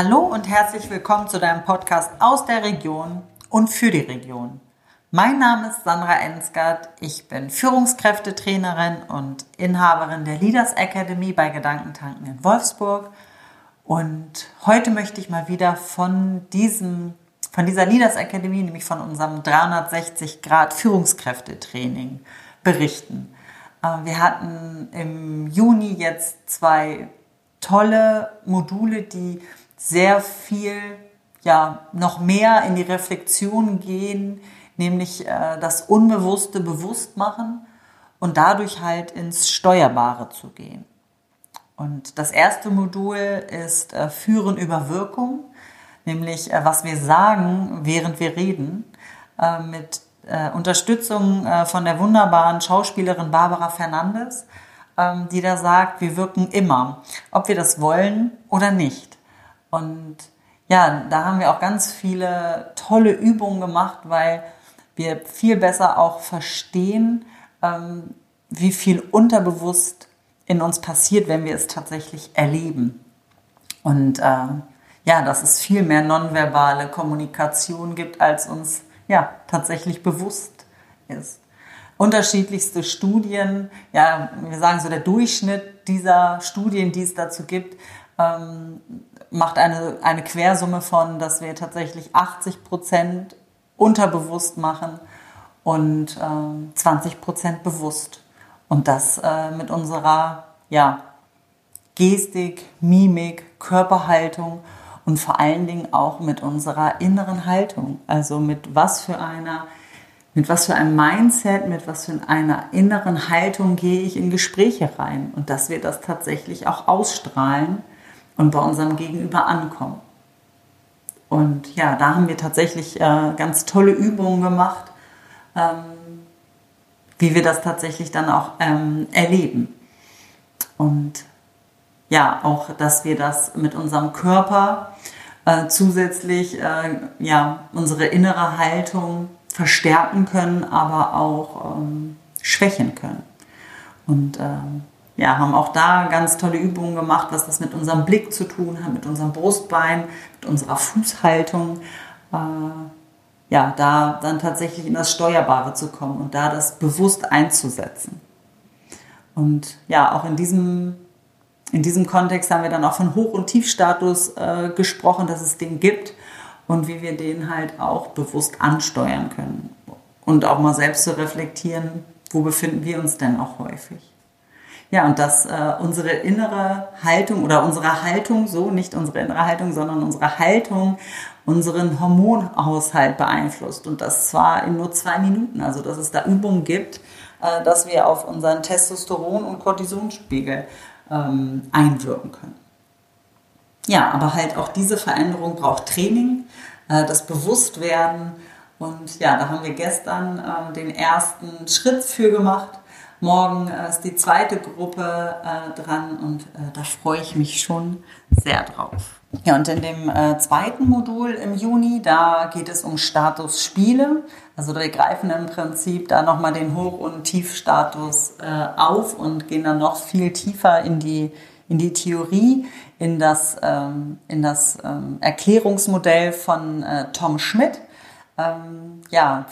Hallo und herzlich willkommen zu deinem Podcast aus der Region und für die Region. Mein Name ist Sandra Ensgard. Ich bin Führungskräftetrainerin und Inhaberin der Leaders Academy bei Gedankentanken in Wolfsburg. Und heute möchte ich mal wieder von diesem, von dieser Leaders Academy, nämlich von unserem 360 Grad Führungskräftetraining berichten. Äh, wir hatten im Juni jetzt zwei tolle Module, die sehr viel, ja, noch mehr in die Reflexion gehen, nämlich äh, das Unbewusste bewusst machen und dadurch halt ins Steuerbare zu gehen. Und das erste Modul ist äh, Führen über Wirkung, nämlich äh, was wir sagen, während wir reden, äh, mit äh, Unterstützung äh, von der wunderbaren Schauspielerin Barbara Fernandes, ähm, die da sagt, wir wirken immer, ob wir das wollen oder nicht. Und ja, da haben wir auch ganz viele tolle Übungen gemacht, weil wir viel besser auch verstehen, ähm, wie viel unterbewusst in uns passiert, wenn wir es tatsächlich erleben. Und äh, ja, dass es viel mehr nonverbale Kommunikation gibt, als uns ja tatsächlich bewusst ist. Unterschiedlichste Studien, ja, wir sagen so der Durchschnitt dieser Studien, die es dazu gibt, ähm, macht eine, eine Quersumme von, dass wir tatsächlich 80 Prozent unterbewusst machen und äh, 20 Prozent bewusst. Und das äh, mit unserer ja, Gestik, Mimik, Körperhaltung und vor allen Dingen auch mit unserer inneren Haltung. Also mit was für einer, mit was für einem Mindset, mit was für einer inneren Haltung gehe ich in Gespräche rein und dass wir das tatsächlich auch ausstrahlen und bei unserem Gegenüber ankommen. Und ja, da haben wir tatsächlich äh, ganz tolle Übungen gemacht, ähm, wie wir das tatsächlich dann auch ähm, erleben. Und ja, auch, dass wir das mit unserem Körper äh, zusätzlich, äh, ja, unsere innere Haltung verstärken können, aber auch ähm, schwächen können. Und ähm, ja, haben auch da ganz tolle Übungen gemacht, was das mit unserem Blick zu tun hat, mit unserem Brustbein, mit unserer Fußhaltung. Äh, ja, da dann tatsächlich in das Steuerbare zu kommen und da das bewusst einzusetzen. Und ja, auch in diesem, in diesem Kontext haben wir dann auch von Hoch- und Tiefstatus äh, gesprochen, dass es den gibt und wie wir den halt auch bewusst ansteuern können. Und auch mal selbst zu reflektieren, wo befinden wir uns denn auch häufig. Ja, und dass äh, unsere innere Haltung oder unsere Haltung, so nicht unsere innere Haltung, sondern unsere Haltung unseren Hormonhaushalt beeinflusst. Und das zwar in nur zwei Minuten. Also dass es da Übungen gibt, äh, dass wir auf unseren Testosteron- und Cortisonspiegel ähm, einwirken können. Ja, aber halt auch diese Veränderung braucht Training, äh, das Bewusstwerden. Und ja, da haben wir gestern äh, den ersten Schritt für gemacht Morgen äh, ist die zweite Gruppe äh, dran und äh, da freue ich mich schon sehr drauf. Ja, und in dem äh, zweiten Modul im Juni, da geht es um Status Spiele. Also wir greifen im Prinzip da nochmal den Hoch- und Tiefstatus äh, auf und gehen dann noch viel tiefer in die, in die Theorie, in das, ähm, in das ähm, Erklärungsmodell von äh, Tom Schmidt. Ähm, ja,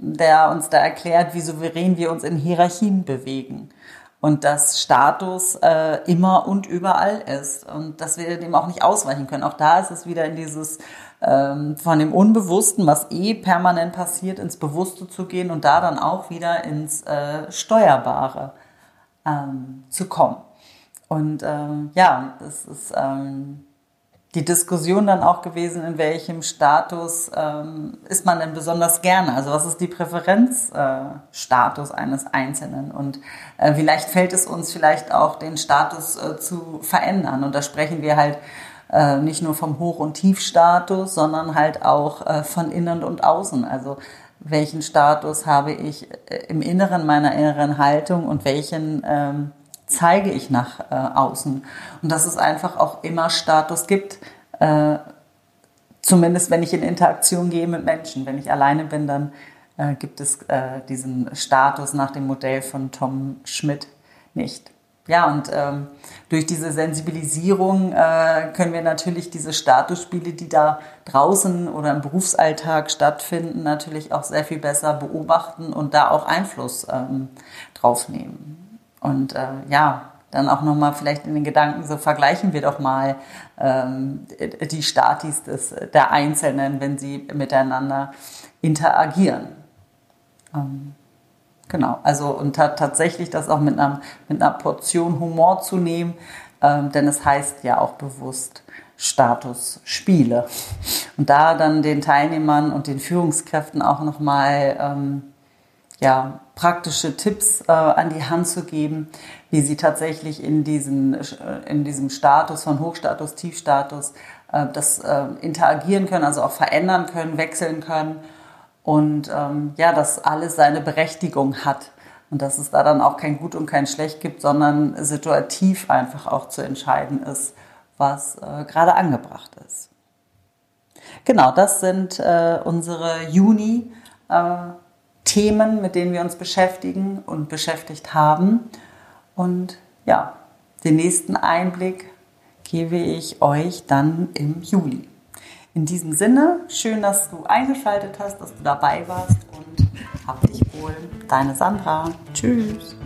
der uns da erklärt, wie souverän wir uns in Hierarchien bewegen und dass Status äh, immer und überall ist und dass wir dem auch nicht ausweichen können. Auch da ist es wieder in dieses ähm, von dem Unbewussten, was eh permanent passiert, ins Bewusste zu gehen und da dann auch wieder ins äh, Steuerbare ähm, zu kommen. Und ähm, ja, das ist ähm, die Diskussion dann auch gewesen, in welchem Status ähm, ist man denn besonders gerne? Also was ist die Präferenzstatus äh, eines Einzelnen? Und äh, vielleicht fällt es uns vielleicht auch, den Status äh, zu verändern. Und da sprechen wir halt äh, nicht nur vom Hoch- und Tiefstatus, sondern halt auch äh, von innen und außen. Also welchen Status habe ich äh, im Inneren meiner inneren Haltung und welchen ähm, zeige ich nach äh, außen. Und dass es einfach auch immer Status gibt, äh, zumindest wenn ich in Interaktion gehe mit Menschen. Wenn ich alleine bin, dann äh, gibt es äh, diesen Status nach dem Modell von Tom Schmidt nicht. ja, und ähm, durch diese Sensibilisierung äh, können wir natürlich diese Statusspiele, die da draußen oder im Berufsalltag stattfinden, natürlich auch sehr viel besser beobachten und da auch Einfluss ähm, drauf nehmen. Und äh, ja, dann auch nochmal vielleicht in den Gedanken, so vergleichen wir doch mal ähm, die Statis des, der Einzelnen, wenn sie miteinander interagieren. Ähm, genau, also und tatsächlich das auch mit einer, mit einer Portion Humor zu nehmen, ähm, denn es heißt ja auch bewusst Statusspiele. Und da dann den Teilnehmern und den Führungskräften auch nochmal ähm, ja, praktische Tipps äh, an die Hand zu geben, wie sie tatsächlich in, diesen, äh, in diesem Status von Hochstatus, Tiefstatus äh, das äh, interagieren können, also auch verändern können, wechseln können und ähm, ja, dass alles seine Berechtigung hat und dass es da dann auch kein Gut und kein Schlecht gibt, sondern situativ einfach auch zu entscheiden ist, was äh, gerade angebracht ist. Genau, das sind äh, unsere Juni. Äh, Themen, mit denen wir uns beschäftigen und beschäftigt haben. Und ja, den nächsten Einblick gebe ich euch dann im Juli. In diesem Sinne, schön, dass du eingeschaltet hast, dass du dabei warst und hab dich wohl. Deine Sandra. Tschüss.